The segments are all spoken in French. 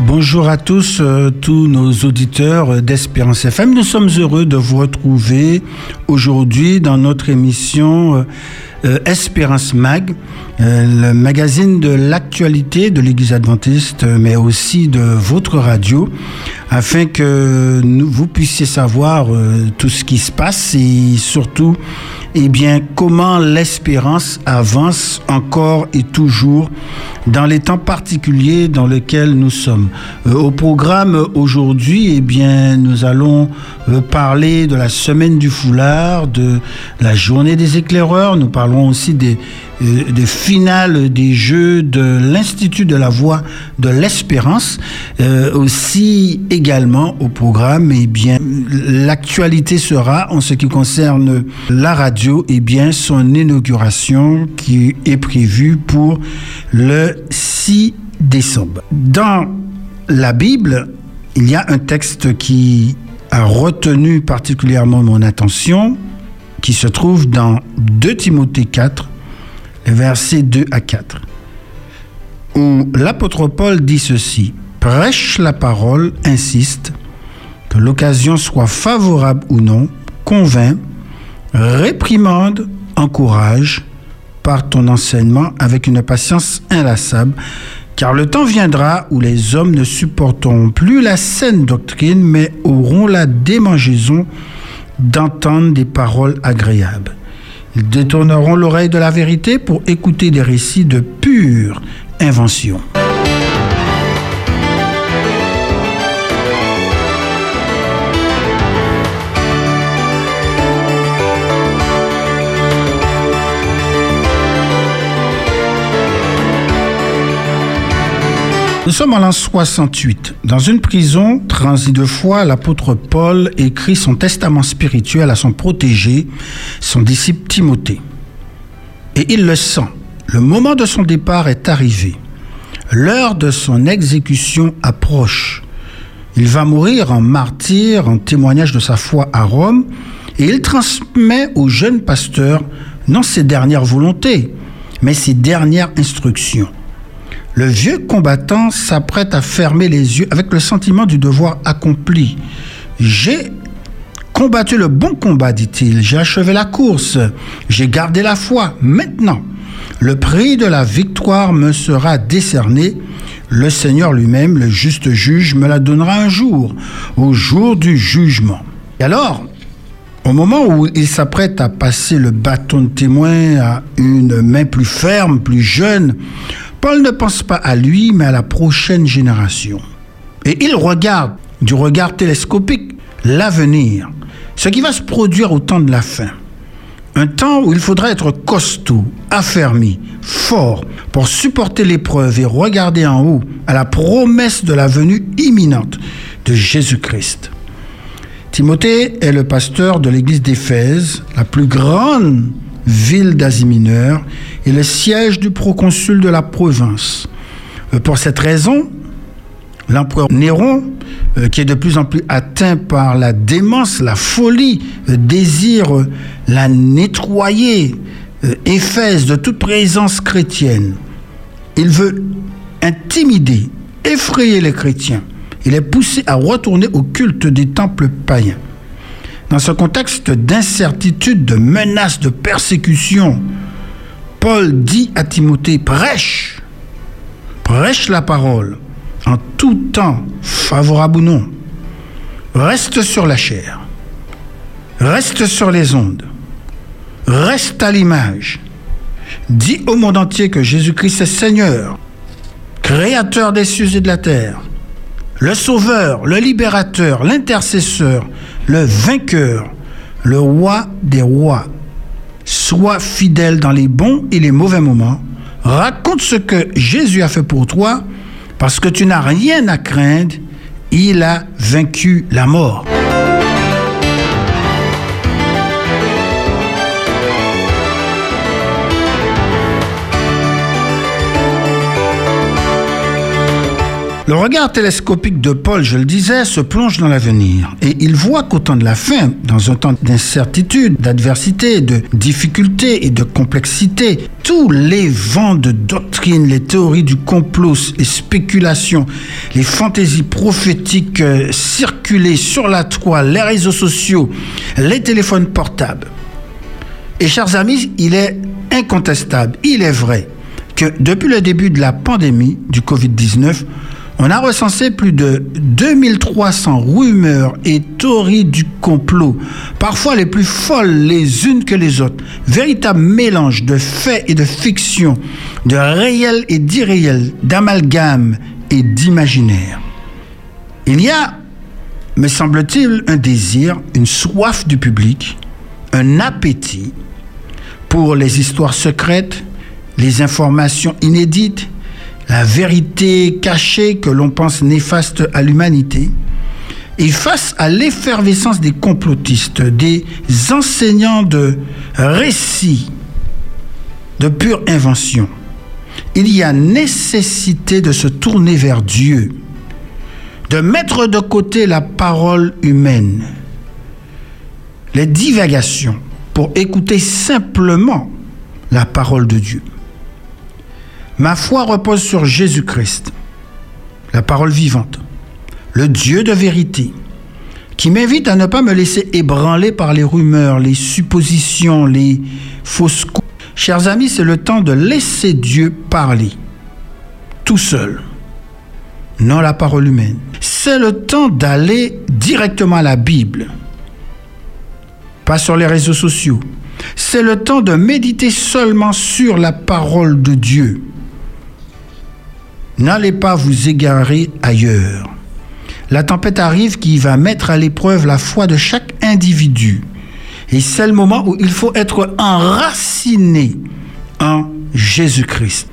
Bonjour à tous, euh, tous nos auditeurs d'Espérance FM. Nous sommes heureux de vous retrouver aujourd'hui dans notre émission euh, euh, Espérance Mag, le magazine de l'actualité de l'Église adventiste, mais aussi de votre radio, afin que vous puissiez savoir tout ce qui se passe et surtout eh bien, comment l'espérance avance encore et toujours dans les temps particuliers dans lesquels nous sommes. Euh, au programme aujourd'hui, eh bien, nous allons euh, parler de la semaine du foulard, de la journée des éclaireurs. Nous parlons aussi des, euh, des finales des Jeux de l'Institut de la Voix de l'Espérance. Euh, aussi également au programme, eh bien, l'actualité sera en ce qui concerne la radio, eh bien, son inauguration qui est prévue pour le 6 décembre. Dans la Bible, il y a un texte qui a retenu particulièrement mon attention, qui se trouve dans 2 Timothée 4, versets 2 à 4, où l'apôtre Paul dit ceci, prêche la parole, insiste, que l'occasion soit favorable ou non, convainc, réprimande, encourage par ton enseignement avec une patience inlassable, car le temps viendra où les hommes ne supporteront plus la saine doctrine, mais auront la démangeaison d'entendre des paroles agréables ils détourneront l'oreille de la vérité pour écouter des récits de pure invention. Nous sommes en l'an 68. Dans une prison, transi de foi, l'apôtre Paul écrit son testament spirituel à son protégé, son disciple Timothée. Et il le sent. Le moment de son départ est arrivé. L'heure de son exécution approche. Il va mourir en martyr, en témoignage de sa foi à Rome, et il transmet au jeune pasteur non ses dernières volontés, mais ses dernières instructions. Le vieux combattant s'apprête à fermer les yeux avec le sentiment du devoir accompli. J'ai combattu le bon combat, dit-il. J'ai achevé la course. J'ai gardé la foi. Maintenant, le prix de la victoire me sera décerné. Le Seigneur lui-même, le juste juge, me la donnera un jour, au jour du jugement. Et alors, au moment où il s'apprête à passer le bâton de témoin à une main plus ferme, plus jeune, Paul ne pense pas à lui, mais à la prochaine génération. Et il regarde du regard télescopique l'avenir, ce qui va se produire au temps de la fin. Un temps où il faudra être costaud, affermi, fort pour supporter l'épreuve et regarder en haut à la promesse de la venue imminente de Jésus-Christ. Timothée est le pasteur de l'église d'Éphèse, la plus grande ville d'Asie mineure, et le siège du proconsul de la province. Euh, pour cette raison, l'empereur Néron, euh, qui est de plus en plus atteint par la démence, la folie, euh, désire la nettoyer, Éphèse, de toute présence chrétienne. Il veut intimider, effrayer les chrétiens. Il est poussé à retourner au culte des temples païens. Dans ce contexte d'incertitude, de menace, de persécution, Paul dit à Timothée, prêche, prêche la parole, en tout temps, favorable ou non. Reste sur la chair, reste sur les ondes, reste à l'image. Dis au monde entier que Jésus-Christ est Seigneur, Créateur des cieux et de la terre, le Sauveur, le Libérateur, l'intercesseur, le vainqueur, le roi des rois. Sois fidèle dans les bons et les mauvais moments. Raconte ce que Jésus a fait pour toi, parce que tu n'as rien à craindre. Il a vaincu la mort. Le regard télescopique de Paul, je le disais, se plonge dans l'avenir et il voit qu'au temps de la fin, dans un temps d'incertitude, d'adversité, de difficulté et de complexité, tous les vents de doctrine, les théories du complot, les spéculations, les fantaisies prophétiques euh, circulées sur la toile, les réseaux sociaux, les téléphones portables. Et chers amis, il est incontestable, il est vrai que depuis le début de la pandémie du Covid-19, on a recensé plus de 2300 rumeurs et théories du complot, parfois les plus folles les unes que les autres. Véritable mélange de faits et de fiction, de réel et d'irréel, d'amalgame et d'imaginaire. Il y a, me semble-t-il, un désir, une soif du public, un appétit pour les histoires secrètes, les informations inédites, la vérité cachée que l'on pense néfaste à l'humanité. Et face à l'effervescence des complotistes, des enseignants de récits, de pure invention, il y a nécessité de se tourner vers Dieu, de mettre de côté la parole humaine, les divagations, pour écouter simplement la parole de Dieu. Ma foi repose sur Jésus-Christ, la parole vivante, le Dieu de vérité, qui m'invite à ne pas me laisser ébranler par les rumeurs, les suppositions, les fausses coups. Chers amis, c'est le temps de laisser Dieu parler, tout seul, non la parole humaine. C'est le temps d'aller directement à la Bible, pas sur les réseaux sociaux. C'est le temps de méditer seulement sur la parole de Dieu N'allez pas vous égarer ailleurs. La tempête arrive qui va mettre à l'épreuve la foi de chaque individu. Et c'est le moment où il faut être enraciné en Jésus-Christ.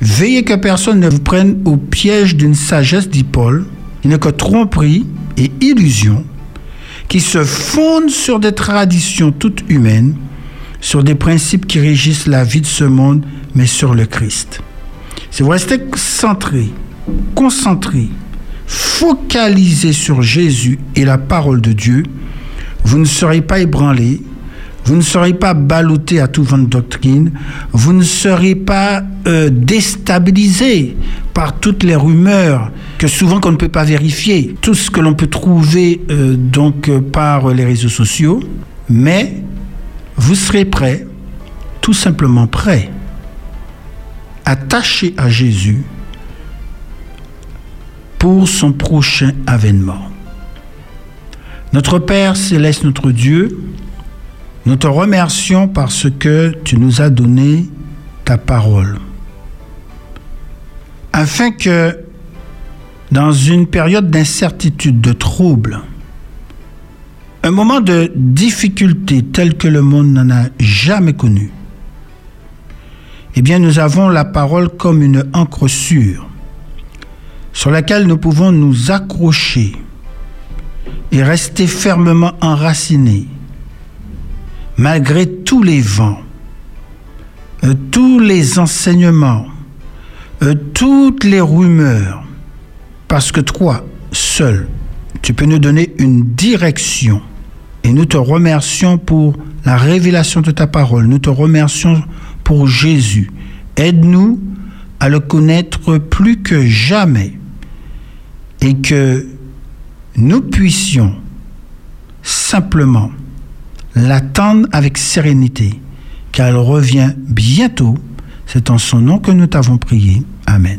Veillez que personne ne vous prenne au piège d'une sagesse, dit Paul, qui que tromperie et illusion, qui se fonde sur des traditions toutes humaines, sur des principes qui régissent la vie de ce monde, mais sur le Christ. Si vous restez centré, concentré, focalisé sur Jésus et la parole de Dieu, vous ne serez pas ébranlé, vous ne serez pas ballotté à tout vent de doctrine, vous ne serez pas euh, déstabilisé par toutes les rumeurs que souvent qu'on ne peut pas vérifier, tout ce que l'on peut trouver euh, donc euh, par les réseaux sociaux, mais vous serez prêt, tout simplement prêt attaché à Jésus pour son prochain avènement. Notre Père céleste, notre Dieu, nous te remercions parce que tu nous as donné ta parole, afin que dans une période d'incertitude, de trouble, un moment de difficulté tel que le monde n'en a jamais connu, eh bien nous avons la parole comme une encre sûre sur laquelle nous pouvons nous accrocher et rester fermement enracinés malgré tous les vents, euh, tous les enseignements, euh, toutes les rumeurs, parce que toi, seul, tu peux nous donner une direction. Et nous te remercions pour la révélation de ta parole. Nous te remercions pour Jésus. Aide-nous à le connaître plus que jamais et que nous puissions simplement l'attendre avec sérénité, car elle revient bientôt. C'est en son nom que nous t'avons prié. Amen.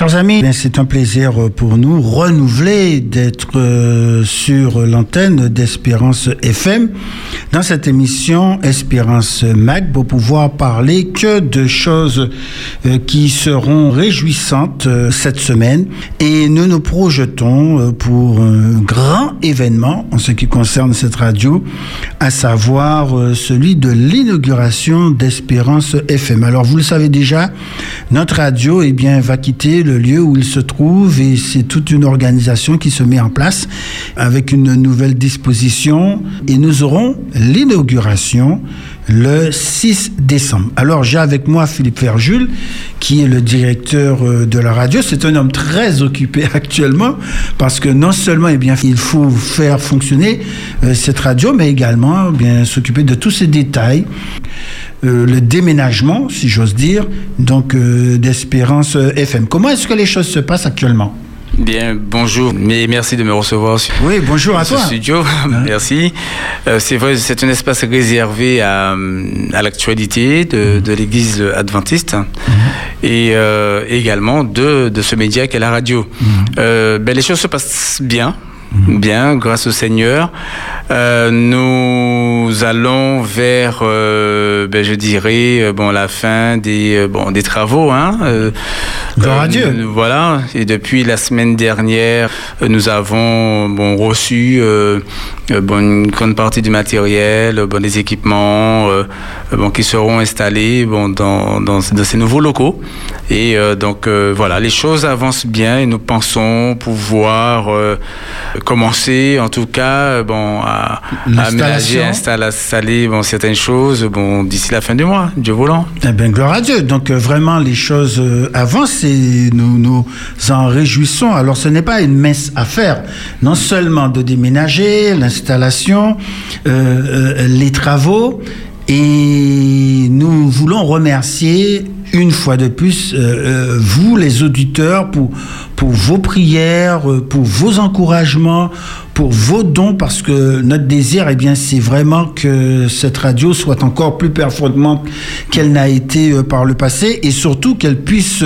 Chers amis, c'est un plaisir pour nous renouveler d'être euh, sur l'antenne d'Espérance FM dans cette émission Espérance Mag pour pouvoir parler que de choses euh, qui seront réjouissantes euh, cette semaine. Et nous nous projetons pour un grand événement en ce qui concerne cette radio, à savoir celui de l'inauguration d'Espérance FM. Alors vous le savez déjà, notre radio eh bien va quitter le lieu où il se trouve et c'est toute une organisation qui se met en place avec une nouvelle disposition et nous aurons l'inauguration le 6 décembre. Alors j'ai avec moi Philippe Ferjul qui est le directeur euh, de la radio. C'est un homme très occupé actuellement parce que non seulement eh il faut faire fonctionner euh, cette radio, mais également s'occuper de tous ces détails. Euh, le déménagement, si j'ose dire, donc d'Espérance FM. Comment est-ce que les choses se passent actuellement? Bien, bonjour, mais merci de me recevoir. Oui, bonjour à toi. studio, merci. Euh, c'est vrai, c'est un espace réservé à, à l'actualité de, de l'Église adventiste mhm. et euh, également de, de, ce média qu'est la radio. Mhm. Euh, ben, les choses se passent bien. Mhm. Bien, grâce au Seigneur. Euh, nous allons vers, euh, ben, je dirais, euh, bon, la fin des, bon, des travaux. Hein, Gloire à Dieu. Voilà. Et depuis la semaine dernière, nous avons bon, reçu bon, une grande partie du matériel, bon, des équipements bon, qui seront installés bon, dans, dans, dans ces nouveaux locaux. Et donc, voilà, les choses avancent bien et nous pensons pouvoir commencer, en tout cas, bon, à, aménager, installer bon, certaines choses bon, d'ici la fin du mois, Dieu voulant. Eh bien, gloire à Dieu. Donc, euh, vraiment, les choses euh, avancent et nous nous en réjouissons. Alors, ce n'est pas une mince affaire, non seulement de déménager, l'installation, euh, les travaux, et nous voulons remercier une fois de plus vous, les auditeurs, pour, pour vos prières, pour vos encouragements, pour vos dons parce que notre désir, eh bien, c'est vraiment que cette radio soit encore plus performante qu'elle n'a été euh, par le passé et surtout qu'elle puisse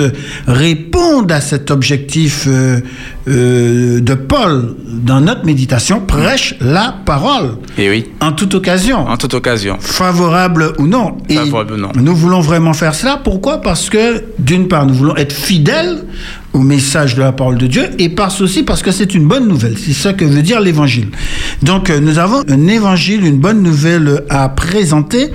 répondre à cet objectif euh, euh, de Paul dans notre méditation, prêche la parole. Et eh oui. En toute occasion. En toute occasion. Favorable ou non. Favorable ou non. Nous voulons vraiment faire cela. Pourquoi? Parce que, d'une part, nous voulons être fidèles au message de la parole de Dieu et parce aussi parce que c'est une bonne nouvelle. C'est ça que veut dire l'évangile. Donc, euh, nous avons un évangile, une bonne nouvelle à présenter.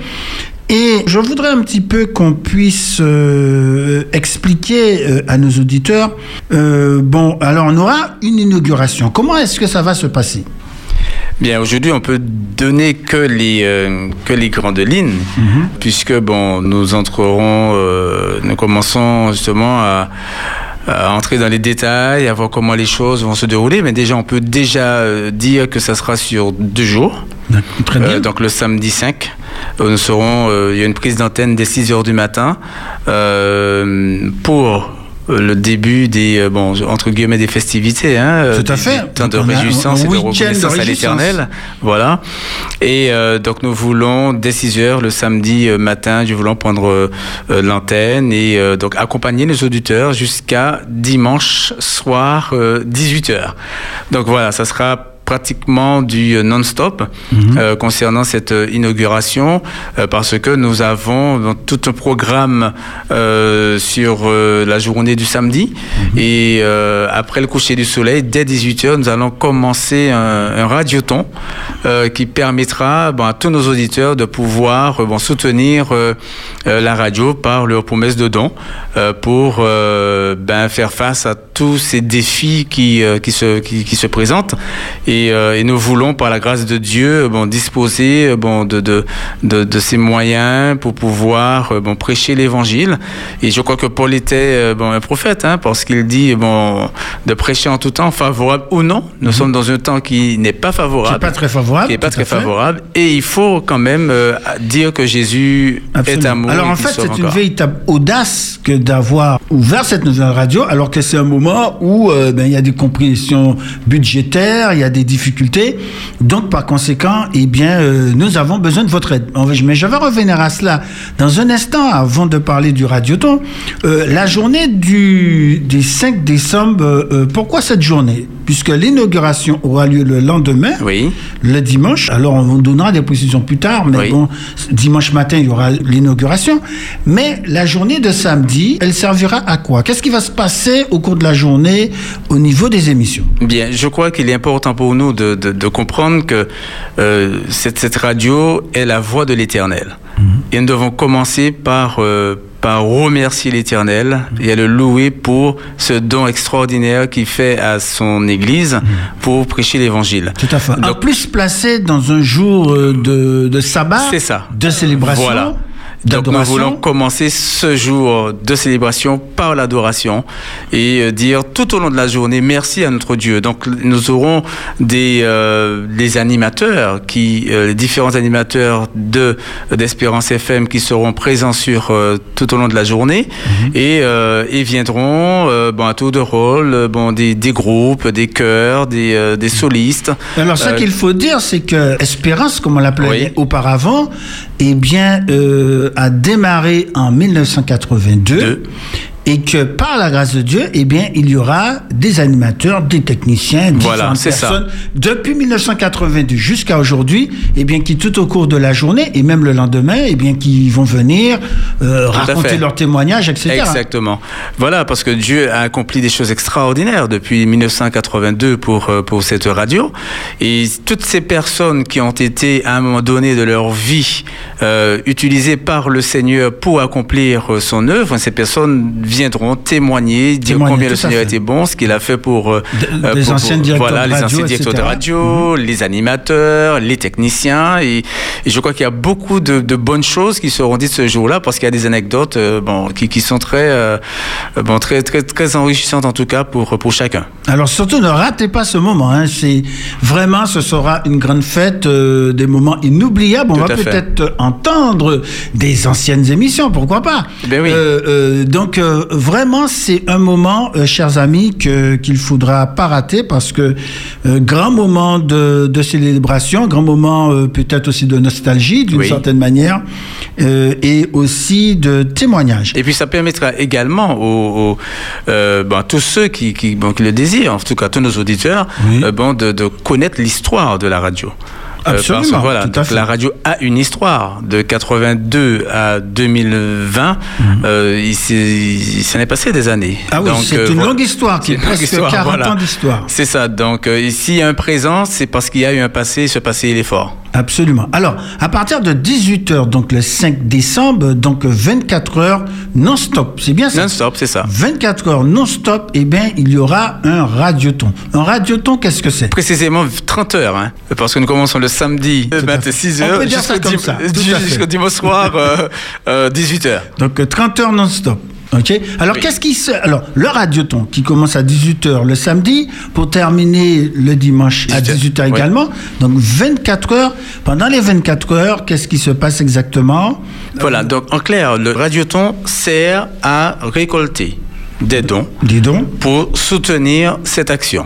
Et je voudrais un petit peu qu'on puisse euh, expliquer euh, à nos auditeurs. bon, alors on aura une inauguration. Comment est-ce que ça va se passer? Bien, aujourd'hui, on peut donner que les, que les grandes lignes, mhm. puisque, bon, nous entrerons, nous commençons justement à, euh, entrer dans les détails, à voir comment les choses vont se dérouler. Mais déjà, on peut déjà euh, dire que ça sera sur deux jours. Très bien. Euh, donc le samedi 5, nous serons, il y a une prise d'antenne dès 6 heures du matin pour euh, le début des euh, bon entre guillemets des festivités hein, tout à fait. temps de réjouissance et de reconnaissance à l'éternel voilà. Et euh, donc nous voulons dès 6 heures le samedi matin nous voulons prendre l'antenne et donc accompagner nos auditeurs jusqu'à dimanche soir 18 heures. Donc voilà ça sera pratiquement du euh, non-stop mhm. euh, concernant cette euh, inauguration parce que nous avons tout un programme sur la journée du samedi mhm. et après le coucher du soleil, dès 18h, nous allons commencer un, radioton qui permettra bon, à tous nos auditeurs de pouvoir bon, soutenir la radio par leur promesse de don pour ben, faire face à tous ces défis qui, qui, se, qui, qui se présentent et euh, et, nous voulons, par la grâce de Dieu, bon, disposer euh, bon, de, de, de, ces moyens pour pouvoir euh, bon, prêcher l'Évangile. Et je crois que Paul était bon, un prophète, hein, parce qu'il dit bon, de prêcher en tout temps, favorable ou non. Nous mhm. sommes dans un temps qui n'est pas favorable. Qui n'est pas très favorable. Qui n'est pas très favorable. Et il faut quand même dire que Jésus est amour. Alors en fait, c'est une véritable audace que d'avoir ouvert cette nouvelle radio, alors que c'est un moment où ben, il y a des compréhensions budgétaires, il y a des difficultés. Donc, par conséquent, eh bien, euh, nous avons besoin de votre aide. Mais je vais revenir à cela dans un instant avant de parler du radioton. Euh, la journée du, du 5 décembre, euh, pourquoi cette journée? Puisque l'inauguration aura lieu le lendemain, oui. le dimanche. Alors, on vous donnera des précisions plus tard, mais bon, dimanche matin, il y aura l'inauguration. Mais la journée de samedi, elle servira à quoi? Qu'est-ce qui va se passer au cours de la journée au niveau des émissions? Bien, je crois qu'il est important pour nous de, de, comprendre que euh, cette, cette, radio est la voix de l'Éternel. Mhm. Et nous devons commencer par, euh, par remercier l'Éternel et à le louer pour ce don extraordinaire qu'il fait à son Église mhm. pour prêcher l'Évangile. Tout à fait. Donc, en plus placé dans un jour euh, de, de sabbat, ça. de célébration. Voilà. Donc nous voulons commencer ce jour de célébration par l'adoration et euh, dire tout au long de la journée merci à notre Dieu. Donc nous aurons des, euh, des animateurs, qui, euh, les différents animateurs de d'Espérance FM qui seront présents sur tout au long de la journée mhm. et, et viendront bon, à tour de rôle bon, des, des groupes, des chœurs, des, des solistes. Alors ce qu'il faut dire, c'est que Espérance, comme on l'appelait auparavant, eh bien, a démarré en 1982 et que par la grâce de Dieu, eh bien, il y aura des animateurs, des techniciens, différentes personnes depuis 1982 jusqu'à aujourd'hui, eh bien, qui tout au cours de la journée et même le lendemain, eh bien, qui vont venir euh, raconter leurs témoignages, etc. Exactement. Voilà, parce que Dieu a accompli des choses extraordinaires depuis 1982 pour euh, pour cette radio, et toutes ces personnes qui ont été à un moment donné de leur vie euh, utilisées par le Seigneur pour accomplir son œuvre, ces personnes viendront témoigner, dire combien le Seigneur été bon, ce qu'il a fait pour, euh, les anciens directeurs, voilà, de, radio, les anciens directeurs de radio, mhm. les animateurs, les techniciens. Et, je crois qu'il y a beaucoup de, bonnes choses qui seront dites ce jour-là parce qu'il y a des anecdotes euh, bon, qui, qui, sont très, euh, bon, très, très, très enrichissantes en tout cas pour, pour chacun. Alors surtout ne ratez pas ce moment. Hein. C'est vraiment, ce sera une grande fête, des moments inoubliables. On va peut-être entendre des anciennes émissions, pourquoi pas. Ben oui. donc vraiment, c'est un moment, euh, chers amis, qu'il faudra pas rater parce que euh, grand moment de, de, célébration, grand moment euh, peut-être aussi de nostalgie d'une certaine manière et aussi de témoignage. Et puis ça permettra également aux, bon, tous ceux qui, qui, bon, qui, le désirent, en tout cas tous nos auditeurs, bon, de, de connaître l'histoire de la radio. Euh, Absolument. voilà, la radio a une histoire de 82 à 2020. Mhm. Euh, il, s'en est passé des années. Ah oui, c'est euh, une longue histoire, qui est presque 40 ans d'histoire. C'est ça. Donc ici, il y a un présent, c'est parce qu'il y a eu un passé. Ce passé, il est fort. Absolument. Alors, à partir de 18h, donc le 5 décembre, donc 24 heures non-stop, c'est bien ça Non-stop, c'est ça. 24 heures non-stop, eh bien, il y aura un radioton. Un radioton, qu'est-ce que c'est Précisément 30 heures, hein, parce que nous commençons le samedi 26 h jusqu'au dimanche soir 18 h Donc 30 heures non-stop. Ok. Alors qu'est-ce qui se alors le radioton qui commence à 18h le samedi pour terminer le dimanche à 18h également. Donc 24 heures. Pendant les 24 heures, qu'est-ce qui se passe exactement? Voilà. Donc en clair, le radioton sert à récolter des dons, des dons pour soutenir cette action.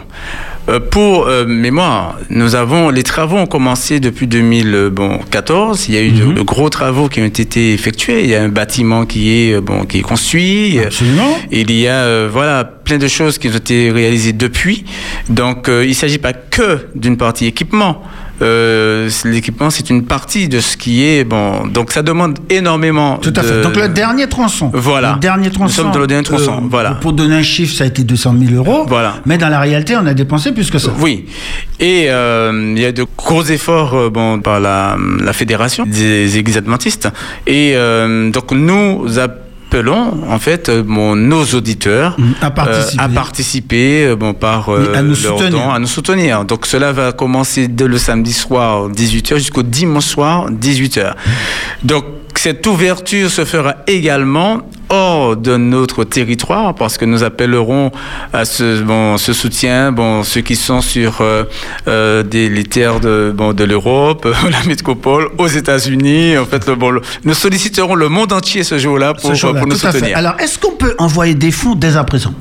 Euh, pour euh, mémoire, nous avons les travaux ont commencé depuis 2014. Il y a eu de, mhm. gros travaux qui ont été effectués. Il y a un bâtiment qui est euh, bon qui est construit. Absolument. Il y a voilà plein de choses qui ont été réalisées depuis. Donc il ne s'agit pas que d'une partie équipement. Euh, l'équipement, c'est une partie de ce qui est bon. Donc ça demande énormément. Tout à fait. Donc le dernier tronçon. Voilà. Le dernier tronçon. Nous sommes dans le dernier tronçon. Euh, voilà. Pour donner un chiffre, ça a été 200 000 euros. Voilà. Mais dans la réalité, on a dépensé plus que ça. Oui. Et euh, il y a de gros efforts bon par la, la fédération des Églises adventistes. Et donc nous appelons en fait euh, nos auditeurs mm, à participer, à participer euh, bon, par euh, à, nous soutenir. à nous soutenir. Donc cela va commencer dès le samedi soir 18h jusqu'au dimanche soir 18h. Donc cette ouverture se fera également hors de notre territoire parce que nous appellerons à ce, bon, ce soutien bon, ceux qui sont sur euh, euh des, les terres de, bon, de l'Europe, la métropole, aux États-Unis. En fait, bon, nous solliciterons le monde entier ce jour-là pour, pour nous soutenir. Alors, est-ce qu'on peut envoyer des fonds dès à présent?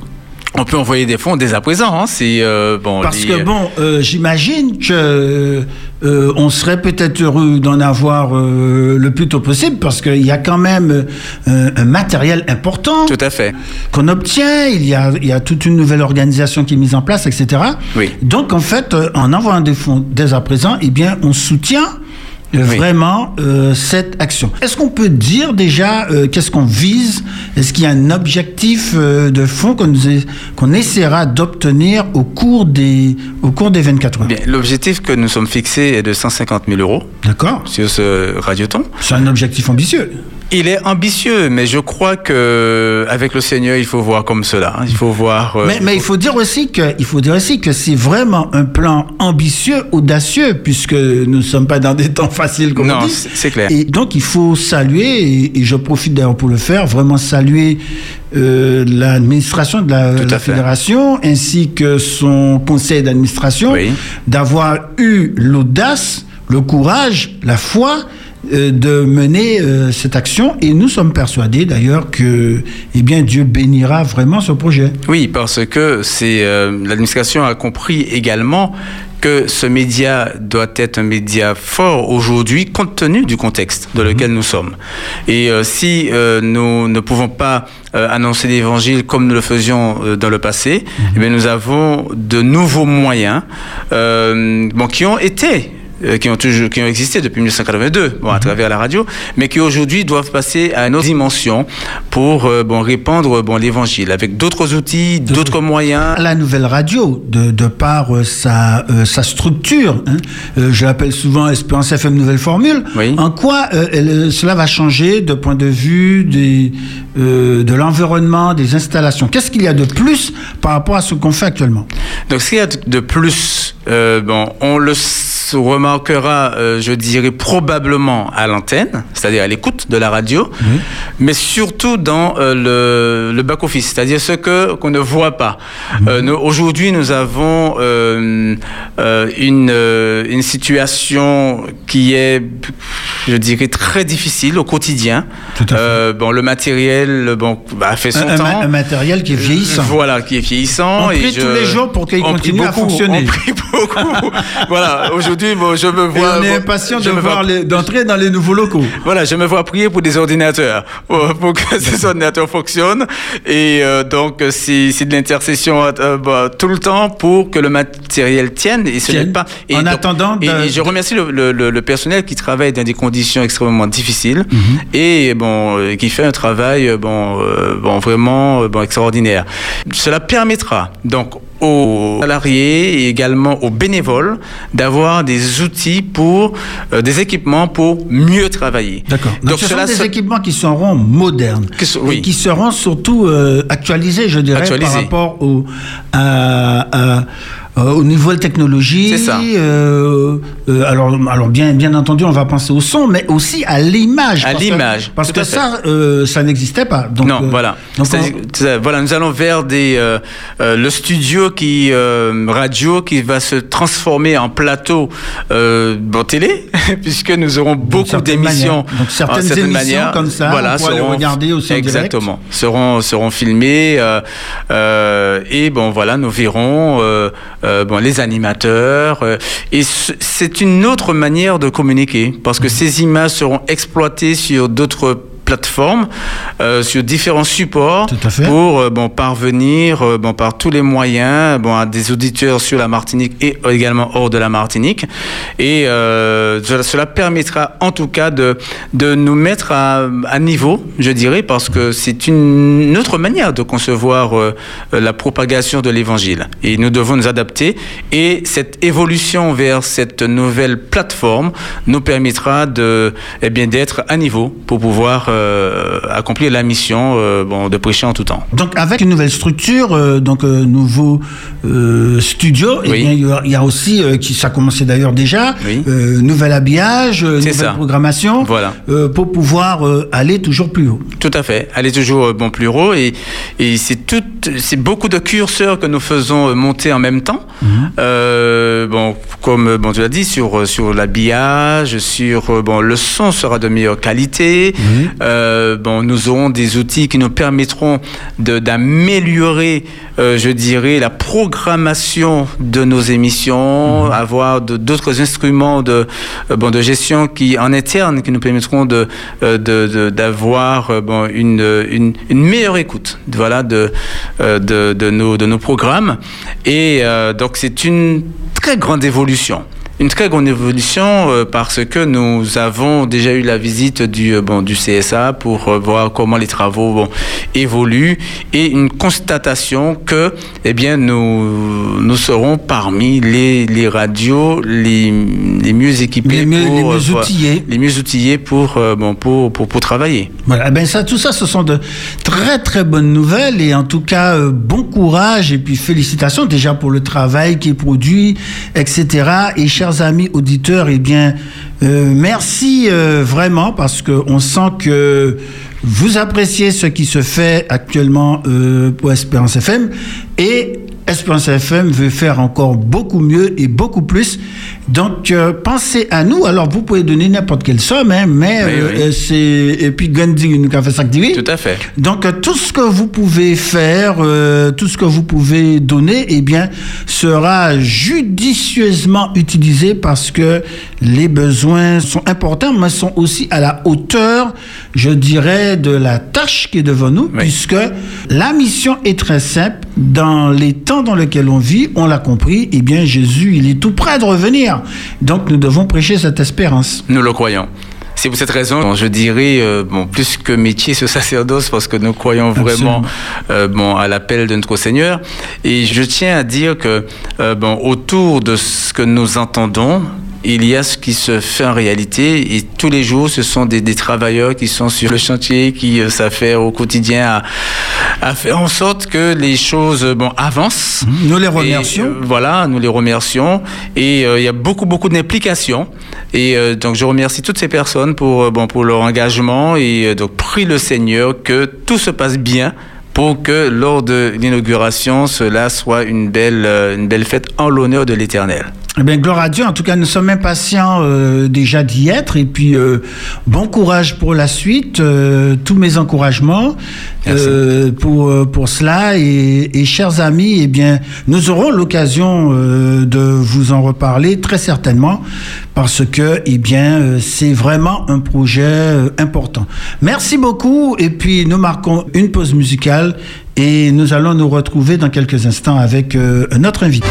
On peut envoyer des fonds dès à présent. Hein, c'est euh, bon. Parce que bon, euh, j'imagine que euh, on serait peut-être heureux d'en avoir le plus tôt possible parce qu'il y a quand même un matériel important. Tout à fait. Qu'on obtient. Il y a il y a toute une nouvelle organisation qui est mise en place, etc. Oui. Donc en fait, en envoyant des fonds dès à présent, eh bien, on soutient vraiment euh, cette action. Est-ce qu'on peut dire déjà euh, qu'est-ce qu'on vise? Est-ce qu'il y a un objectif euh, de fonds qu'on qu'on essaiera d'obtenir au cours des au cours des 24 heures? L'objectif que nous sommes fixés est de 150 000 euros. D'accord. Sur ce radioton. C'est un objectif ambitieux. Il est ambitieux, mais je crois que avec le Seigneur, il faut voir comme cela. Hein. Il faut voir. mais, mais il faut dire aussi que il faut dire aussi que c'est vraiment un plan ambitieux, audacieux, puisque nous ne sommes pas dans des temps facile, comme non, on dit. c'est clair. Et donc, il faut saluer, et, je profite d'ailleurs pour le faire, vraiment saluer euh, l'administration de la, fédération ainsi que son conseil d'administration d'avoir eu l'audace, le courage, la foi euh, de mener euh, cette action et nous sommes persuadés d'ailleurs que eh bien Dieu bénira vraiment ce projet. Oui, parce que c'est l'administration a compris également que ce média doit être un média fort aujourd'hui compte tenu du contexte dans lequel mhm. nous sommes. Et euh, si euh, nous ne pouvons pas euh, annoncer l'évangile comme nous le faisions dans le passé, eh bien, nous avons de nouveaux moyens bon, qui ont été euh, qui ont toujours, qui ont existé depuis 1982, bon, à mhm. travers la radio, mais qui aujourd'hui doivent passer à une autre dimension pour euh, bon répandre bon l'évangile avec d'autres outils, d'autres moyens. La nouvelle radio, de, de par euh, sa, sa structure, hein, je l'appelle souvent Espérance FM Nouvelle Formule. En quoi cela va changer de point de vue des, de l'environnement, des installations? Qu'est-ce qu'il y a de plus par rapport à ce qu'on fait actuellement? Donc, ce qu'il y a de plus, bon, on le remarquera, euh, je dirais probablement à l'antenne, c'est-à-dire à, l'écoute de la radio, mais surtout dans euh, le, back-office, c'est-à-dire ce que qu'on ne voit pas. Euh, aujourd'hui, nous avons une, une situation qui est, je dirais, très difficile au quotidien. bon, le matériel bon, bah, fait son temps. Un, matériel qui est vieillissant. Voilà, qui est vieillissant. On et tous les jours pour qu'il continue à fonctionner. On prie beaucoup. voilà, aujourd'hui je me vois. on est impatient de voir d'entrer dans les nouveaux locaux. Voilà, je me vois prier pour des ordinateurs, pour, que ces ordinateurs fonctionnent. Et euh, donc, c'est de l'intercession euh, bah, tout le temps pour que le matériel tienne et ce n'est pas. Et en attendant. Et, je remercie le, personnel qui travaille dans des conditions extrêmement difficiles mhm. et bon, euh, qui fait un travail bon, bon vraiment bon, extraordinaire. Cela permettra donc aux salariés et également aux bénévoles d'avoir des outils pour euh, des équipements pour mieux travailler. D'accord. Donc, ce sont des équipements qui seront modernes et qui seront surtout euh, actualisés, je dirais, par rapport au, à euh, au niveau de technologie. C'est ça. Euh, euh, alors, alors bien, bien entendu, on va penser au son, mais aussi à l'image. À l'image. Parce que, ça, ça n'existait pas. Donc, non, voilà. Donc voilà, nous allons vers des le studio qui radio qui va se transformer en plateau en télé, puisque nous aurons beaucoup d'émissions. Donc certaines, émissions manière, comme ça, voilà, on seront, regarder aussi exactement, seront seront filmées et bon voilà, nous verrons euh, bon, les animateurs. Euh, et c'est une autre manière de communiquer parce que mmh. ces images seront exploitées sur d'autres plateforme, euh, sur différents supports pour euh, bon, parvenir euh, bon, par tous les moyens bon, à des auditeurs sur la Martinique et également hors de la Martinique. Et cela permettra en tout cas de, de nous mettre à, à niveau, je dirais, parce que c'est une autre manière de concevoir la propagation de l'Évangile. Et nous devons nous adapter. Et cette évolution vers cette nouvelle plateforme nous permettra de, eh bien, d'être à niveau pour pouvoir euh, accomplir la mission euh, bon, de prêcher en tout temps. Donc avec une nouvelle structure, euh, donc nouveau studio, eh il y a aussi, qui, ça a commencé d'ailleurs déjà, nouvel habillage, nouvelle programmation, voilà. pour pouvoir aller toujours plus haut. Tout à fait, aller toujours bon, plus haut. Et, et c'est beaucoup de curseurs que nous faisons monter en même temps. Mhm. bon, comme bon, tu l'as dit, sur, sur l'habillage, sur bon, le son sera de meilleure qualité. Bon, nous aurons des outils qui nous permettront d'améliorer, je dirais, la programmation de nos émissions, mhm. avoir d'autres instruments de, bon, de gestion qui, en interne, qui nous permettront de, d'avoir bon, une, une, une, meilleure écoute voilà, de, de, de, nos, de nos programmes. Et donc, c'est une très grande évolution une très grande évolution euh, parce que nous avons déjà eu la visite du, euh, bon, du CSA pour euh, voir comment les travaux bon, évoluent et une constatation que eh bien, nous, nous serons parmi les, les radios les, les mieux équipés, les mieux, pour, les mieux outillés, les mieux outillés pour, bon, pour, pour, pour, travailler. Voilà, ben ça, tout ça, ce sont de très très bonnes nouvelles et en tout cas, bon courage et puis félicitations déjà pour le travail qui est produit, etc. Et chers amis auditeurs, eh bien, euh, merci euh, vraiment parce qu'on sent que vous appréciez ce qui se fait actuellement euh, pour Espérance FM et Espérance FM veut faire encore beaucoup mieux et beaucoup plus. Donc, euh, pensez à nous. Alors, vous pouvez donner n'importe quelle somme, hein, mais euh, c'est. Et puis, Gandhi nous a fait s'activer. Tout à fait. Donc, euh, tout ce que vous pouvez faire, tout ce que vous pouvez donner, eh bien, sera judicieusement utilisé parce que les besoins sont importants, mais sont aussi à la hauteur, je dirais, de la tâche qui est devant nous, puisque la mission est très simple. Dans les temps dans lesquels on vit, on l'a compris, eh bien, Jésus, il est tout près de revenir. Donc, nous devons prêcher cette espérance. Nous le croyons. C'est pour cette raison, je dirais, euh, bon, plus que métier, ce sacerdoce, parce que nous croyons vraiment euh, bon, à l'appel de notre Seigneur. Et je tiens à dire que, euh, bon, autour de ce que nous entendons, il y a ce qui se fait en réalité et tous les jours, ce sont des, travailleurs qui sont sur le chantier, qui euh, s'affairent au quotidien à, faire en sorte que les choses bon, avancent. Nous les remercions. Euh, voilà, nous les remercions. Et euh, il y a beaucoup, beaucoup d'implications. Et donc, je remercie toutes ces personnes pour, bon, pour leur engagement et donc, prie le Seigneur que tout se passe bien pour que lors de l'inauguration, cela soit une belle, une belle fête en l'honneur de l'Éternel. Eh bien, gloire à Dieu. En tout cas, nous sommes impatients euh, déjà d'y être. Et puis, euh, bon courage pour la suite. Euh, tous mes encouragements pour, pour cela. Et, et, chers amis, eh bien, nous aurons l'occasion de vous en reparler très certainement parce que, eh bien, c'est vraiment un projet important. Merci beaucoup. Et puis, nous marquons une pause musicale et nous allons nous retrouver dans quelques instants avec notre invité.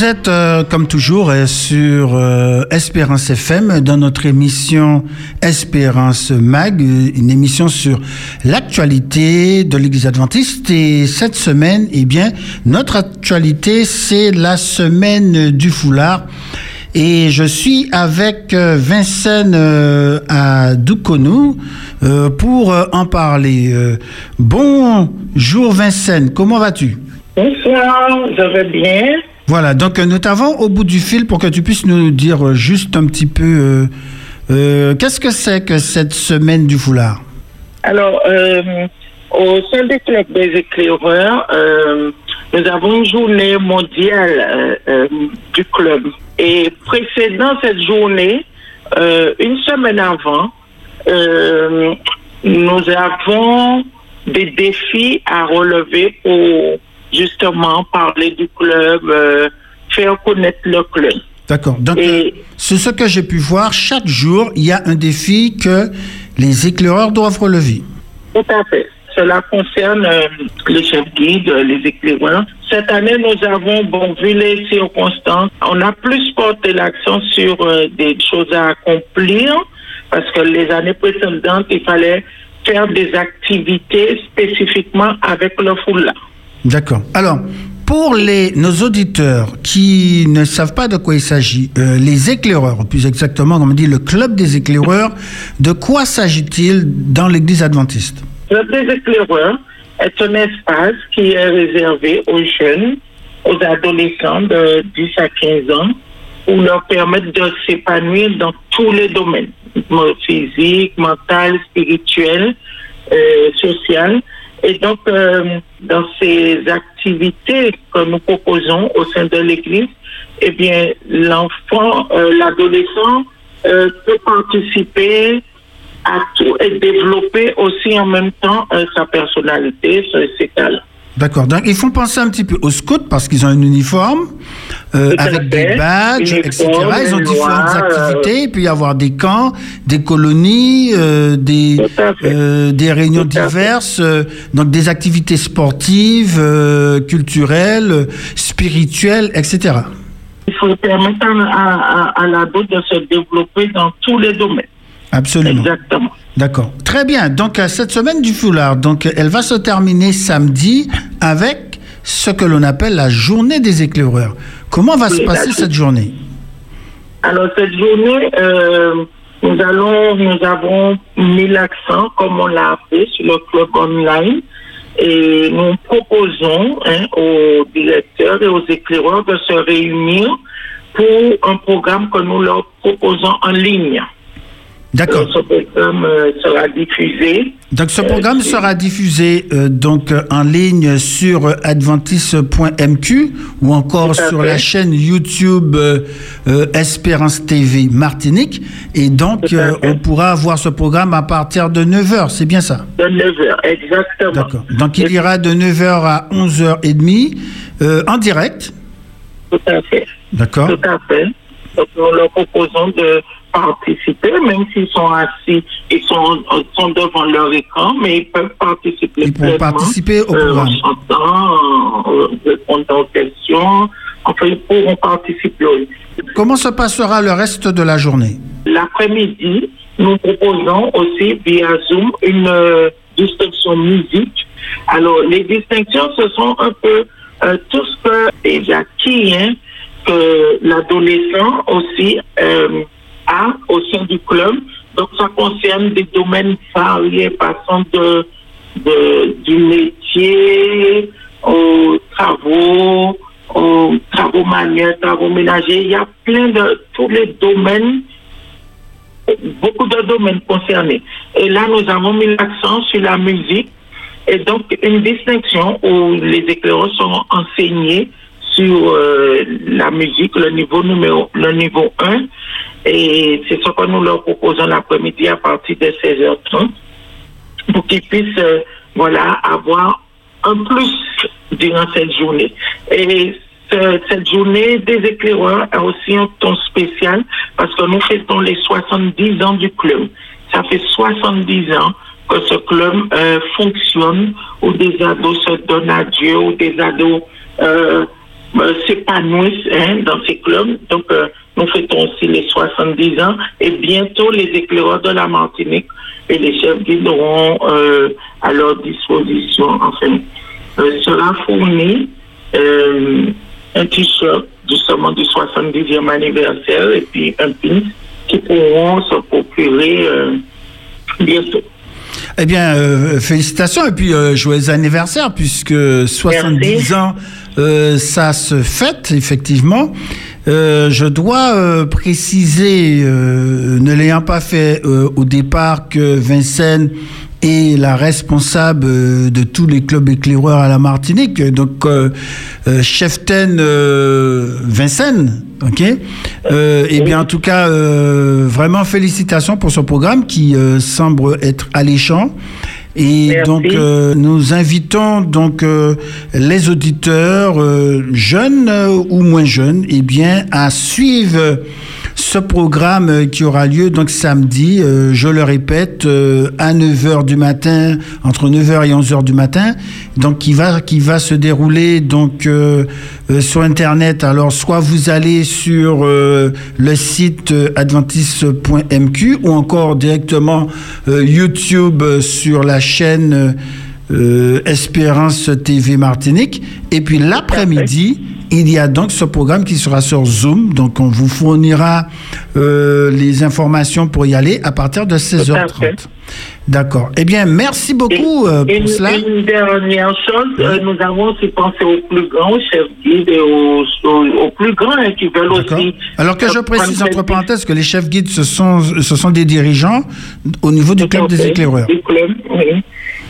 Vous êtes euh, comme toujours euh, sur euh, Espérance FM dans notre émission Espérance Mag, une émission sur l'actualité de l'Église adventiste. Et cette semaine, eh bien, notre actualité, c'est la semaine du foulard. Et je suis avec Vincent à Doukonou pour en parler. bonjour Vincent, comment vas-tu? Bonsoir, je vais bien. Voilà, donc nous t'avons au bout du fil pour que tu puisses nous dire juste un petit peu euh, euh, qu'est-ce que c'est que cette semaine du foulard? Alors, euh, au sein des clubs des éclaireurs, nous avons une journée mondiale du club. Et précédant cette journée, une semaine avant, nous avons des défis à relever pour justement parler du club, euh, faire connaître le club. D'accord. Donc, c'est ce que j'ai pu voir. Chaque jour, il y a un défi que les éclaireurs doivent relever. Tout à fait. Cela concerne euh, les chefs guides, les éclaireurs. Cette année, nous avons, bon, vu les circonstances, on a plus porté l'accent sur euh, des choses à accomplir parce que les années précédentes, il fallait faire des activités spécifiquement avec le foulard. D'accord. Alors, pour les, nos auditeurs qui ne savent pas de quoi il s'agit, euh, les éclaireurs, plus exactement, comme on dit, le club des éclaireurs, de quoi s'agit-il dans l'Église adventiste? Le club des éclaireurs est un espace qui est réservé aux jeunes, aux adolescents de 10 à 15 ans, pour leur permettre de s'épanouir dans tous les domaines, physique, mental, spirituel, euh, social et donc, euh, dans ces activités que nous proposons au sein de l'Église, eh bien, l'enfant, euh, l'adolescent euh, peut participer à tout et développer aussi en même temps sa personnalité, ses talents. D'accord. Donc, ils font penser un petit peu aux scouts parce qu'ils ont un uniforme euh, avec des badges, etc. Ils ont différentes activités. Il peut y avoir des camps, des colonies, euh, des, euh, des réunions diverses. donc, des activités sportives, culturelles, spirituelles, etc. Il faut permettre à, à, à l'ado de se développer dans tous les domaines. Absolument. Exactement. D'accord. Très bien. Donc, euh, cette semaine du foulard, donc, elle va se terminer samedi avec ce que l'on appelle la journée des éclaireurs. Comment va se passer cette journée? Alors, cette journée, euh, nous allons, nous avons mis l'accent, comme on l'a fait, sur le club online. Et nous proposons hein, aux directeurs et aux éclaireurs de se réunir pour un programme que nous leur proposons en ligne. D'accord. Ce programme euh, sera diffusé. Donc ce programme euh, sera diffusé euh, donc en ligne sur adventis.mq ou encore sur la chaîne YouTube Espérance TV Martinique et donc on pourra voir ce programme à partir de 9h, c'est bien ça? De 9h, exactement. D'accord. Donc il ira de 9h à 11h30 en direct. Tout à fait. D'accord. Tout à fait. Donc nous leur proposons de participer, même s'ils sont assis, ils sont, sont devant leur écran, mais ils peuvent participer. Ils peuvent participer au euh, programme. en chantant, en répondant aux questions. Enfin, ils pourront participer. Comment se passera le reste de la journée? L'après-midi, nous proposons aussi via Zoom une euh, distinction musique. Alors, les distinctions, ce sont un peu euh, tout ce que déjà qui, hein, que l'adolescent aussi au sein du club. Donc, ça concerne des domaines variés, passant de, du métier aux travaux, aux travaux manuels, travaux ménagers. Il y a plein de, tous les domaines, beaucoup de domaines concernés. Et là, nous avons mis l'accent sur la musique. Et donc, une distinction où les éclaireurs sont enseignés sur euh, la musique, le niveau numéro, le niveau 1. Et c'est ce que nous leur proposons l'après-midi à partir de 16h30 pour qu'ils puissent, euh, voilà, avoir un plus durant cette journée. Et cette journée des éclaireurs a aussi un ton spécial parce que nous fêtons les 70 ans du club. Ça fait 70 ans que ce club euh, fonctionne où des ados se donnent à Dieu, où des ados s'épanouissent hein, dans ces clubs. Donc, nous fêtons aussi les 70 ans et bientôt les éclaireurs de la Martinique et les chefs guides auront à leur disposition, enfin, sera fourni un t-shirt justement du 70e anniversaire et puis un pin qui pourront se procurer bientôt. Eh bien, euh, félicitations et puis euh, joyeux anniversaire puisque 70 ans, euh, ça se fête effectivement. je dois préciser, ne l'ayant pas fait au départ, que Vincennes est la responsable de tous les clubs éclaireurs à la Martinique. Donc, Cheften Vincennes Ok. Euh, et bien, en tout cas, euh, vraiment félicitations pour ce programme qui euh, semble être alléchant. Et donc, euh, nous invitons donc les auditeurs jeunes ou moins jeunes, et eh bien, à suivre ce programme qui aura lieu donc samedi, euh, je le répète, euh, à 9h du matin, entre 9h et 11h du matin, donc qui va, qui va se dérouler donc euh, sur Internet. Alors, soit vous allez sur le site adventiste.mq ou encore directement YouTube sur la chaîne Espérance TV Martinique. Et puis l'après-midi, il y a donc ce programme qui sera sur Zoom. Donc, on vous fournira euh, les informations pour y aller à partir de 16h30. D'accord. Eh bien, merci beaucoup euh, pour cela. Une dernière chose, euh, nous avons aussi pensé aux plus grands chefs guides et aux, plus grands hein, qui veulent aussi. Alors que je précise entre parenthèses que les chefs guides, ce sont, ce sont des dirigeants au niveau du club des éclaireurs. oui.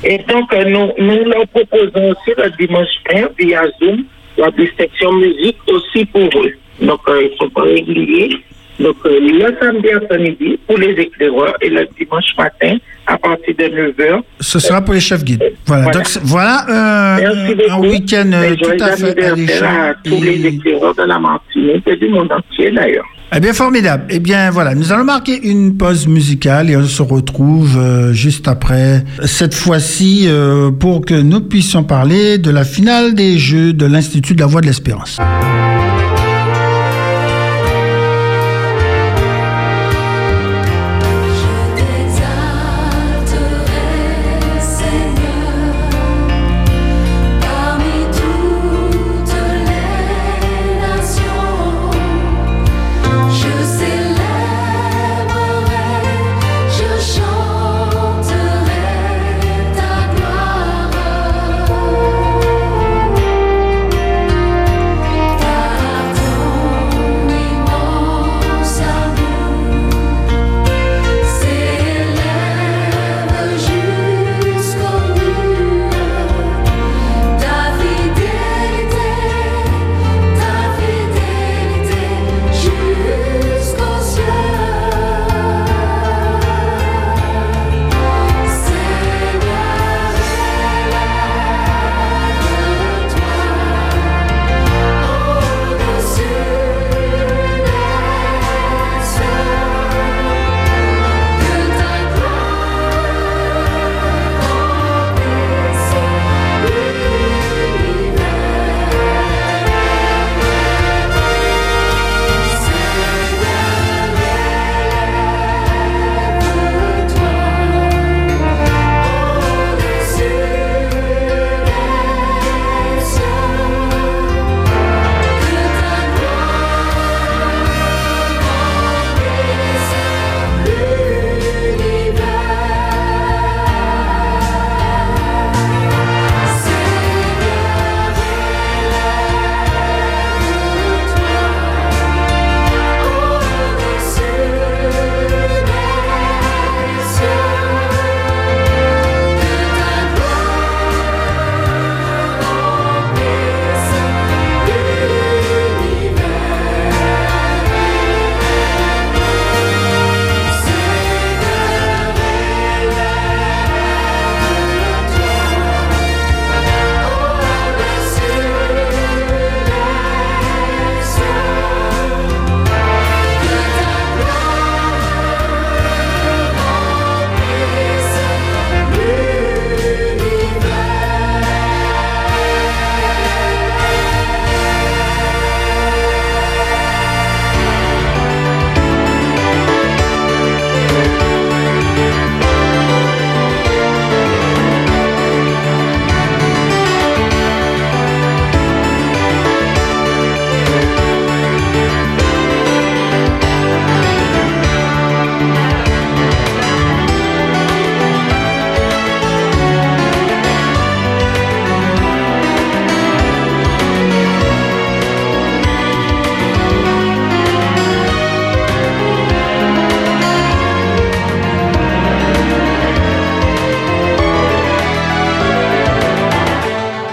Et donc, nous, nous leur proposons aussi le dimanche 1 via Zoom la distinction musique aussi pour eux. Donc, euh, ils ne sont pas réguliers. Donc, euh, le samedi après-midi pour les éclaireurs et le dimanche matin à partir de 9h. Ce sera pour les chefs guides. Voilà. Voilà, donc, voilà euh, un week-end tout à fait alléchant. à tous les éclaireurs de la Martinique et du monde entier d'ailleurs. Eh bien, formidable. Eh bien, voilà, nous allons marquer une pause musicale et on se retrouve euh, juste après, cette fois-ci, euh, pour que nous puissions parler de la finale des Jeux de l'Institut de la Voix de l'Espérance.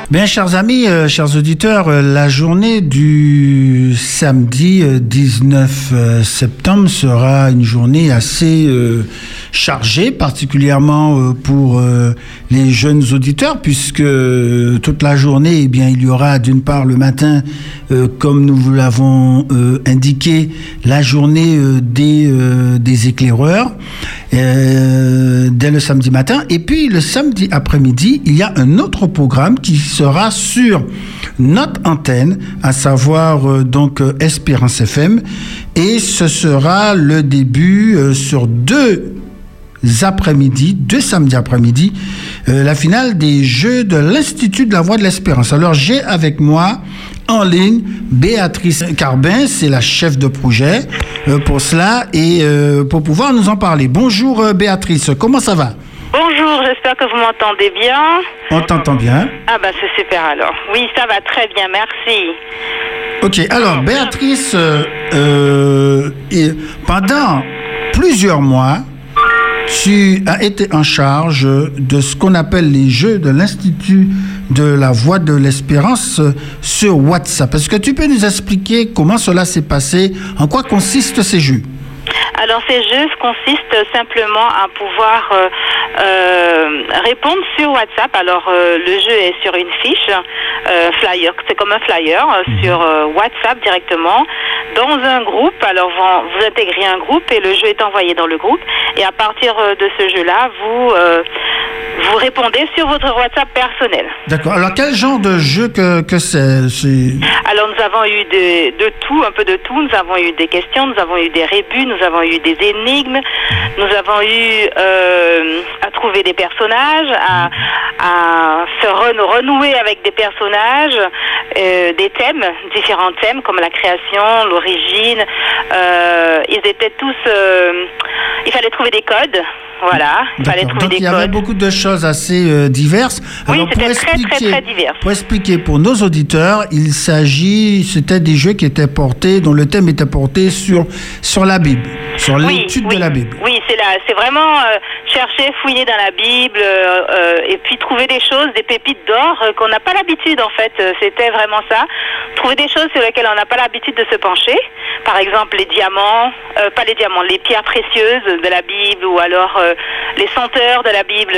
Bien, chers amis, euh, chers auditeurs, euh, la journée du samedi 19 euh, septembre sera une journée assez chargée, particulièrement pour les jeunes auditeurs, puisque toute la journée, eh bien, il y aura d'une part le matin, comme nous vous l'avons indiqué, la journée des, des éclaireurs dès le samedi matin, et puis le samedi après-midi, il y a un autre programme qui sera sur notre antenne, à savoir euh, donc euh, Espérance FM, et ce sera le début euh, sur deux après-midi, deux samedis après-midi, la finale des Jeux de l'Institut de la Voix de l'Espérance. Alors j'ai avec moi en ligne Béatrice Carbin, c'est la chef de projet pour cela et pour pouvoir nous en parler. Bonjour Béatrice, comment ça va? Bonjour, j'espère que vous m'entendez bien. On t'entend bien. Ah bah c'est super alors. Oui, ça va très bien, merci. Ok, alors Béatrice, euh, euh, pendant plusieurs mois, tu as été en charge de ce qu'on appelle les Jeux de l'Institut de la Voix de l'Espérance sur WhatsApp. Est-ce que tu peux nous expliquer comment cela s'est passé, en quoi consistent ces Jeux? Alors ces jeux consistent simplement à pouvoir euh, euh, répondre sur WhatsApp. Alors euh, le jeu est sur une fiche flyer, c'est comme un flyer mhm. sur WhatsApp directement dans un groupe. Alors vous, vous, intégrez un groupe et le jeu est envoyé dans le groupe. Et à partir de ce jeu-là, vous vous répondez sur votre WhatsApp personnel. D'accord. Alors, quel genre de jeu que, que c'est? Alors, nous avons eu de, de, tout, un peu de tout. Nous avons eu des questions, nous avons eu des rébus, nous avons eu des énigmes, nous avons eu euh, à trouver des personnages, à, à se renouer avec des personnages, euh, des thèmes, différents thèmes comme la création, l'origine. Euh, ils étaient tous. Il fallait trouver des codes. Voilà, il fallait trouver Donc, il y avait beaucoup de choses assez euh, diverses. Oui, c'était très, très, très divers. Pour expliquer pour nos auditeurs, il s'agit, c'était des jeux qui étaient portés, dont le thème était porté sur, sur la Bible, sur l'étude de la Bible. Oui, c'est c'est vraiment euh, chercher, fouiller dans la Bible euh, et puis trouver des choses, des pépites d'or qu'on n'a pas l'habitude en fait. C'était vraiment ça. Trouver des choses sur lesquelles on n'a pas l'habitude de se pencher. Par exemple, les diamants, pas les diamants, les pierres précieuses de la Bible ou alors euh, les senteurs de la Bible.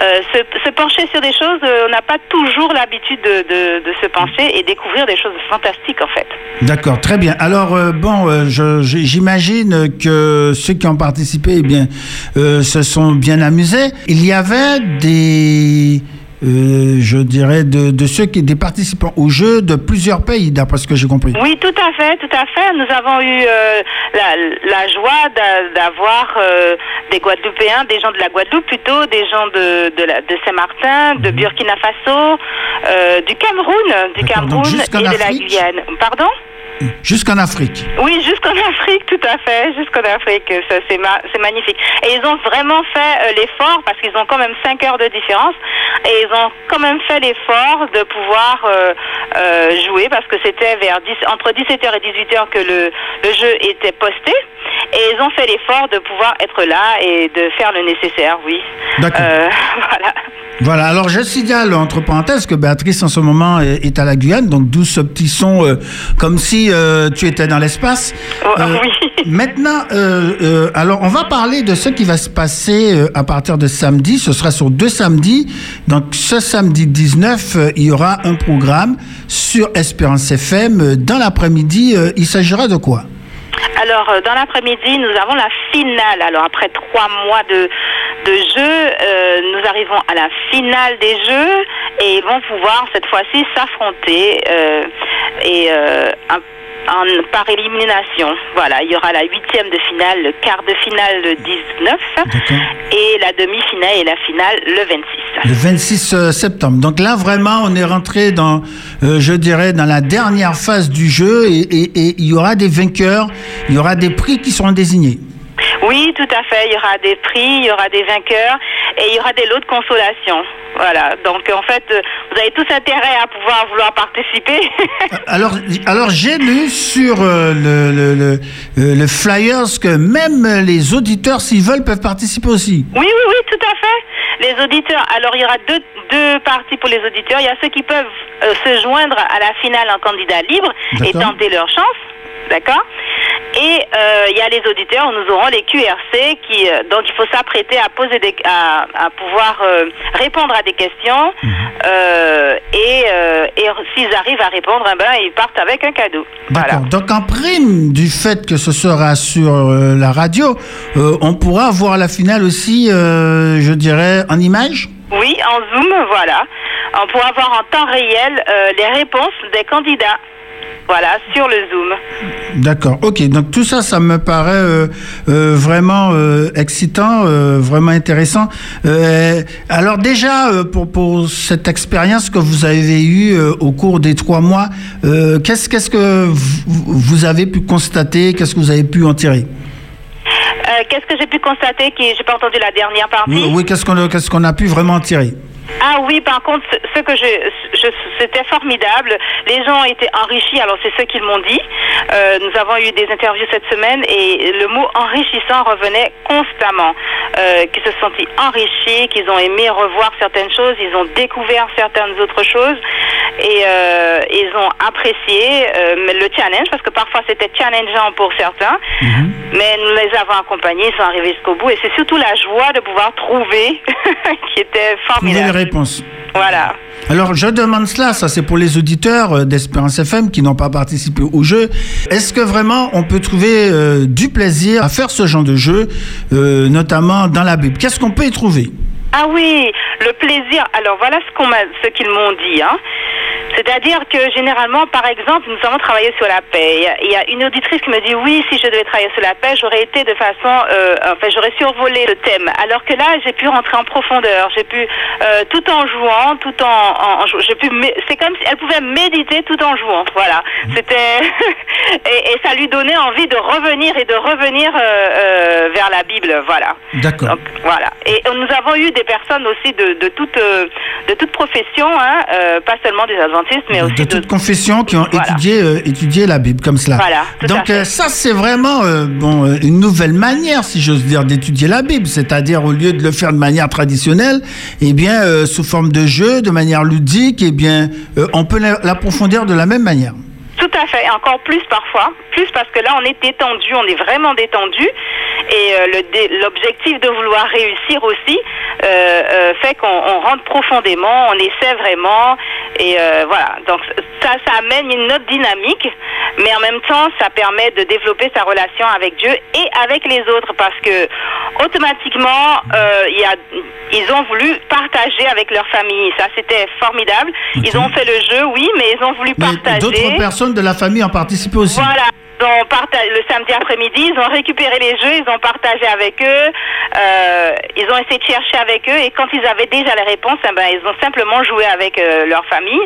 Euh, se, pencher sur des choses, euh, on n'a pas toujours l'habitude de, se pencher et découvrir des choses fantastiques en fait. D'accord, très bien. Alors bon, j'imagine que ceux qui ont participé, eh bien, se sont bien amusés. Il y avait des euh, je dirais, de, de, ceux qui, des participants au jeu de plusieurs pays, d'après ce que j'ai compris. Oui, tout à fait, tout à fait. Nous avons eu euh, la, la, joie d'avoir euh, des Guadeloupéens, des gens de la Guadeloupe plutôt, des gens de, de, de Saint-Martin, de mhm. Burkina Faso, du Cameroun, du Cameroun et de la Guyane. Pardon? Jusqu'en Afrique. Oui, jusqu'en Afrique, tout à fait, jusqu'en Afrique. C'est c'est magnifique. Et ils ont vraiment fait euh, l'effort, parce qu'ils ont quand même 5 heures de différence, et ils ont quand même fait l'effort de pouvoir euh, euh, jouer, parce que c'était vers 10, entre 17h et 18h que le, le jeu était posté. Et ils ont fait l'effort de pouvoir être là et de faire le nécessaire, oui. D'accord. voilà. Voilà, alors je signale entre parenthèses que Béatrice en ce moment est, à la Guyane, donc d'où ce petit son comme si euh, tu étais dans l'espace. Oh, euh, oui. Maintenant, alors on va parler de ce qui va se passer à partir de samedi. Ce sera sur deux samedis. Donc ce samedi 19, il y aura un programme sur Espérance FM. Dans l'après-midi, il s'agira de quoi? Alors, dans l'après-midi, nous avons la finale. Alors, après trois mois de, de jeu, euh, nous arrivons à la finale des jeux et ils vont pouvoir cette fois-ci s'affronter euh, et euh, par élimination. Voilà, il y aura la huitième de finale, le quart de finale le 19 et la demi-finale et la finale le 26. Le 26 septembre. Donc là, vraiment, on est rentré dans, je dirais, dans la dernière phase du jeu et, et il y aura des vainqueurs, il y aura des prix qui seront désignés. Oui, tout à fait. Il y aura des prix, il y aura des vainqueurs et il y aura des lots de consolation. Voilà. Donc en fait, euh, vous avez tous intérêt à pouvoir vouloir participer. alors, alors j'ai lu sur euh, le, le, le, euh, le, flyers que même les auditeurs, s'ils veulent, peuvent participer aussi. Oui, oui, oui, tout à fait. Les auditeurs, alors il y aura deux, deux parties pour les auditeurs. Il y a ceux qui peuvent euh, se joindre à la finale en candidat libre et tenter leur chance. D'accord Et euh, il y a les auditeurs, nous aurons les QRC qui euh, donc il faut s'apprêter à poser des à, à pouvoir euh, répondre à des questions mhm. et, et s'ils arrivent à répondre, eh ben, ils partent avec un cadeau. D'accord. Donc en prime du fait que ce sera sur la radio, on pourra voir la finale aussi, je dirais, en image? Oui, en Zoom, voilà. On pourra voir en temps réel les réponses des candidats. Voilà, sur le Zoom. D'accord, ok. Donc tout ça, ça me paraît euh, euh, vraiment euh, excitant, vraiment intéressant. alors déjà, pour, pour cette expérience que vous avez eue au cours des trois mois, qu'est-ce qu'est-ce que vous avez pu constater? Qu'est-ce que vous avez pu en tirer? Qu'est-ce que j'ai pu constater qui j'ai pas entendu la dernière partie? Oui, oui qu'est-ce qu'on qu'est-ce qu'on a pu vraiment en tirer? Ah oui, par contre, ce que je, je c'était formidable. Les gens ont été enrichis. Alors c'est ce qu'ils m'ont dit. Euh, nous avons eu des interviews cette semaine et le mot enrichissant revenait constamment. Euh, qu'ils se sont enrichis, qu'ils ont aimé revoir certaines choses, ils ont découvert certaines autres choses et euh, ils ont apprécié euh, le challenge parce que parfois c'était challengeant pour certains, mhm. mais nous les avons accompagnés, ils sont arrivés jusqu'au bout et c'est surtout la joie de pouvoir trouver qui était formidable. Réponse. Voilà. Alors, je demande cela, ça c'est pour les auditeurs euh, d'Espérance FM qui n'ont pas participé au jeu. Est-ce que vraiment on peut trouver euh, du plaisir à faire ce genre de jeu, euh, notamment dans la Bible? Qu'est-ce qu'on peut y trouver? Ah oui, le plaisir. Alors voilà ce qu'on ce qu'ils m'ont dit. Hein. C'est-à-dire que généralement, par exemple, nous avons travaillé sur la paix. Il y a une auditrice qui me dit oui, si je devais travailler sur la paix, j'aurais été de façon, euh, enfin, j'aurais survolé le thème. Alors que là, j'ai pu rentrer en profondeur. J'ai pu, euh, tout en jouant, tout en, en j'ai pu, c'est comme si elle pouvait méditer tout en jouant. Voilà. Mmh. C'était et, et, ça lui donnait envie de revenir et de revenir euh, vers la Bible. Voilà. D'accord. Voilà. Et nous avons eu des personnes aussi de, de toute de toute profession, hein, pas seulement des adventistes, mais aussi de, toute confession qui ont étudié euh, étudié la Bible comme cela. Voilà, Donc ça c'est vraiment bon une nouvelle manière, si j'ose dire, d'étudier la Bible, c'est-à-dire au lieu de le faire de manière traditionnelle, eh bien sous forme de jeu, de manière ludique, eh bien on peut l'approfondir de la même manière. Tout à fait, encore plus parfois, plus parce que là on est détendu, on est vraiment détendu, et euh, l'objectif de vouloir réussir aussi euh, euh, fait qu'on rentre profondément, on essaie vraiment, et voilà. Donc ça, ça amène une autre dynamique, mais en même temps ça permet de développer sa relation avec Dieu et avec les autres, parce que automatiquement il y a, ils ont voulu partager avec leur famille. Ça c'était formidable. Ils ont fait le jeu, oui, mais ils ont voulu partager. D'autres personnes de la famille ont participé aussi. Voilà. Ils ont partagé, le samedi après-midi, ils ont récupéré les jeux, ils ont partagé avec eux, euh, ils ont essayé de chercher avec eux et quand ils avaient déjà les réponses, eh ben, ils ont simplement joué avec euh, leur famille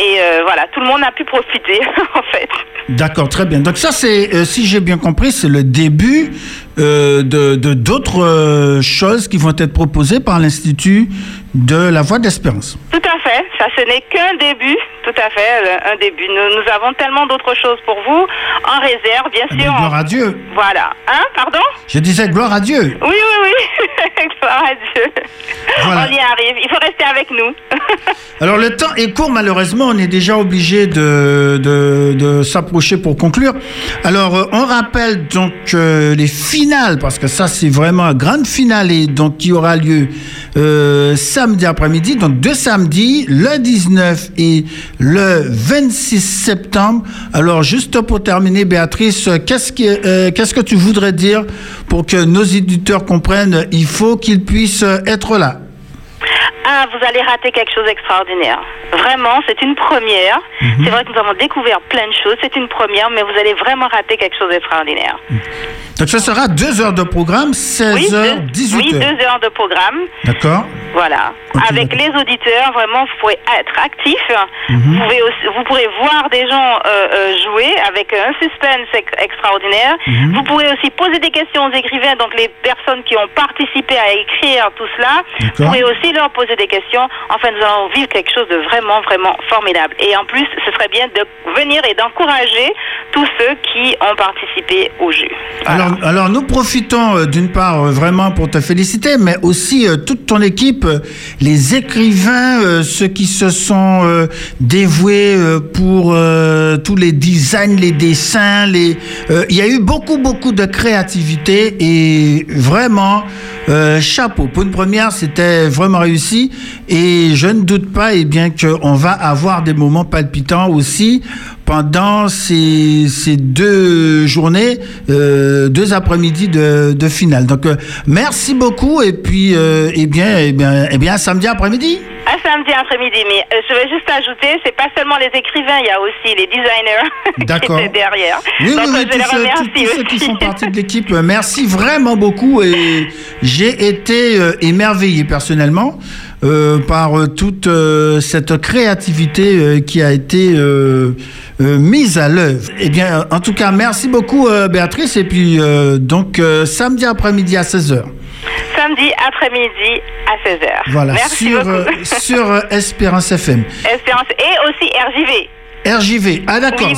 et euh, voilà, tout le monde a pu profiter en fait. D'accord, très bien. Donc ça, c'est, si j'ai bien compris, c'est le début de d'autres choses qui vont être proposées par l'Institut de la Voix d'Espérance. Tout à fait, ça ce n'est qu'un début tout à fait, un début. Nous, avons tellement d'autres choses pour vous en réserve, bien eh sûr. gloire à Dieu. Voilà. Hein, pardon? Je disais gloire à Dieu. Oui, oui, oui. gloire à Dieu. On y arrive. Il faut rester avec nous. Alors, le temps est court, malheureusement. On est déjà obligé de, de, s'approcher pour conclure. Alors, euh, on rappelle donc euh, les finales, parce que ça, c'est vraiment un grand finale, donc, qui aura lieu euh, samedi après-midi. Donc, deux samedis, le 19 et le 26 septembre. Alors, juste pour terminer, Béatrice, qu'est-ce que, euh, qu'est-ce que tu voudrais dire pour que nos éditeurs comprennent? Il faut qu'ils puissent être là? Ah, vous allez rater quelque chose d'extraordinaire. Vraiment, c'est une première. Mhm. C'est vrai que nous avons découvert plein de choses. C'est une première, mais vous allez vraiment rater quelque chose d'extraordinaire. Donc, ce sera deux heures de programme, 16 oui, heures, 18 oui, deux heures de programme. D'accord. Voilà. Avec les auditeurs, vraiment, vous pourrez être actif. Mhm. vous, pouvez aussi, vous pourrez voir des gens euh, euh, jouer avec un suspense extraordinaire. Mhm. Vous pourrez aussi poser des questions aux écrivains, donc les personnes qui ont participé à écrire tout cela. Vous pourrez aussi leur poser des questions. Enfin, nous allons vivre quelque chose de vraiment, vraiment formidable. Et en plus, ce serait bien de venir et d'encourager tous ceux qui ont participé au jeu. Alors, alors, nous profitons euh, d'une part euh, vraiment pour te féliciter, mais aussi euh, toute ton équipe, les écrivains, ceux qui se sont dévoués pour tous les designs, les dessins. Il y a eu beaucoup beaucoup de créativité et vraiment chapeau. Pour une première, c'était vraiment réussi et je ne doute pas, et eh bien qu'on va avoir des moments palpitants aussi pendant ces, ces deux journées, euh, deux après-midi de, de, finale. Donc, euh, merci beaucoup et puis, euh, eh bien, eh bien, eh bien, samedi après-midi. À samedi après-midi, mais je vais juste ajouter, c'est pas seulement les écrivains, il y a aussi les designers qui étaient derrière. Oui, Donc, oui, tous, ceux, qui font partie de l'équipe, merci vraiment beaucoup et j'ai été émerveillé personnellement. Euh, par toute euh, cette créativité qui a été euh, mise à l'œuvre. Eh bien, en tout cas, merci beaucoup, euh, Béatrice. Et puis, euh, donc, samedi après-midi à 16h. Samedi après-midi à 16h. Voilà, sur, sur Espérance FM. Espérance et aussi RJV. RJV. Ah d'accord,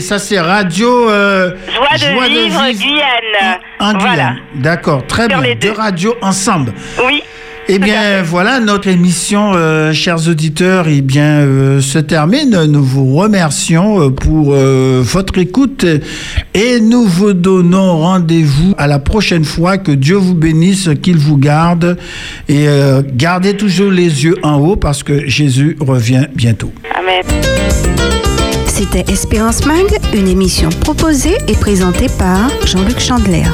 ça c'est radio Joie, de, vivre, Guyane. En. Voilà. D'accord, très bien. Deux radios ensemble. Oui. Eh bien, voilà, notre émission, euh, chers auditeurs, eh bien, euh, se termine. Nous vous remercions euh, pour votre écoute et nous vous donnons rendez-vous à la prochaine fois. Que Dieu vous bénisse, qu'il vous garde et gardez toujours les yeux en haut parce que Jésus revient bientôt. Amen. C'était Espérance Mag, une émission proposée et présentée par Jean-Luc Chandler.